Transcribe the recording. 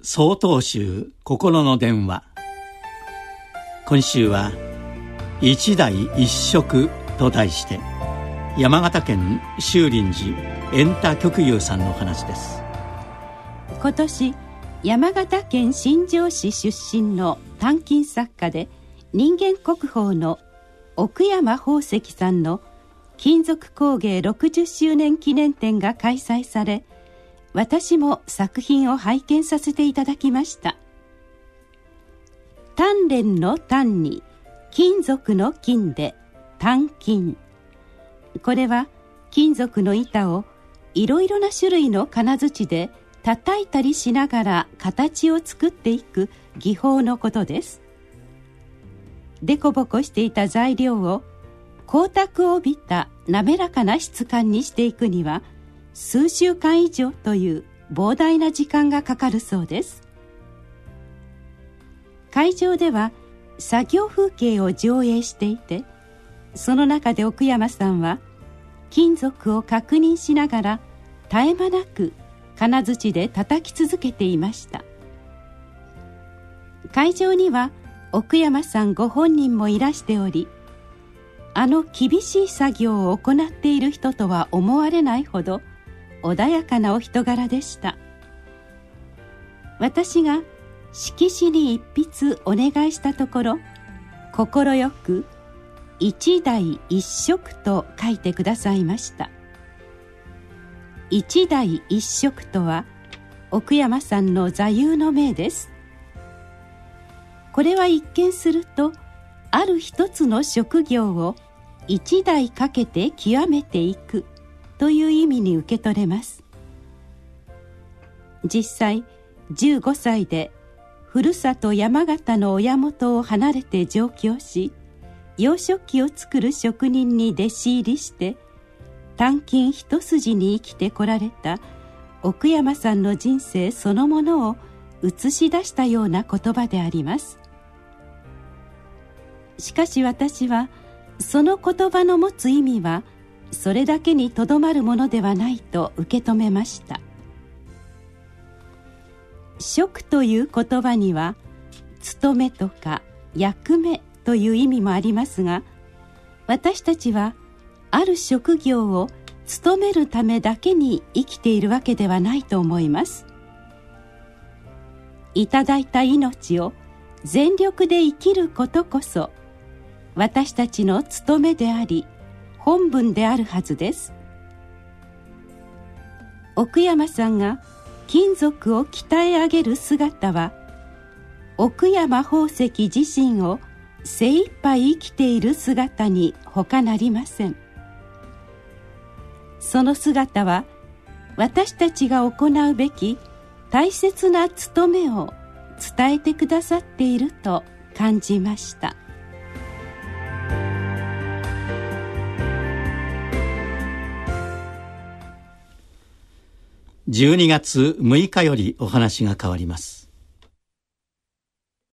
曹洞宗心の電話。今週は「一代一食」と題して山形県修林寺円太極友さんの話です。今年山形県新庄市出身の短金作家で人間国宝の奥山宝石さんの金属工芸60周年記念展が開催され私も作品を拝見させていただきました。鍛錬の単に金属の金で単金。これは金属の板をいろいろな種類の金槌で叩いたりしながら形を作っていく技法のことです。でこぼこしていた材料を光沢を帯びた滑らかな質感にしていくには数週間以上という膨大な時間がかかるそうです。会場では作業風景を上映していてその中で奥山さんは金属を確認しながら絶え間なく金槌で叩き続けていました。会場には奥山さんご本人もいらしておりあの厳しい作業を行っている人とは思われないほど穏やかなお人柄でした。私が色紙に一筆お願いしたところ快く「一代一色」と書いてくださいました。一代一色とは奥山さんの座右の銘です。これは一見するとある一つの職業を一代かけて極めていく。という意味に受け取れます。実際15歳でふるさと山形の親元を離れて上京し洋食器を作る職人に弟子入りして単金一筋に生きてこられた奥山さんの人生そのものを映し出したような言葉であります。しかし私はその言葉の持つ意味はそれだけにとどまるものではないと受け止めました。職という言葉には務めとか役目という意味もありますが私たちはある職業を務めるためだけに生きているわけではないと思います。いただいた命を全力で生きることこそ私たちの務めであり本分であるはずです。奥山さんが金属を鍛え上げる姿は奥山宝石自身を精一杯生きている姿に他なりません。その姿は私たちが行うべき大切な務めを伝えてくださっていると感じました。12月6日よりお話が変わります。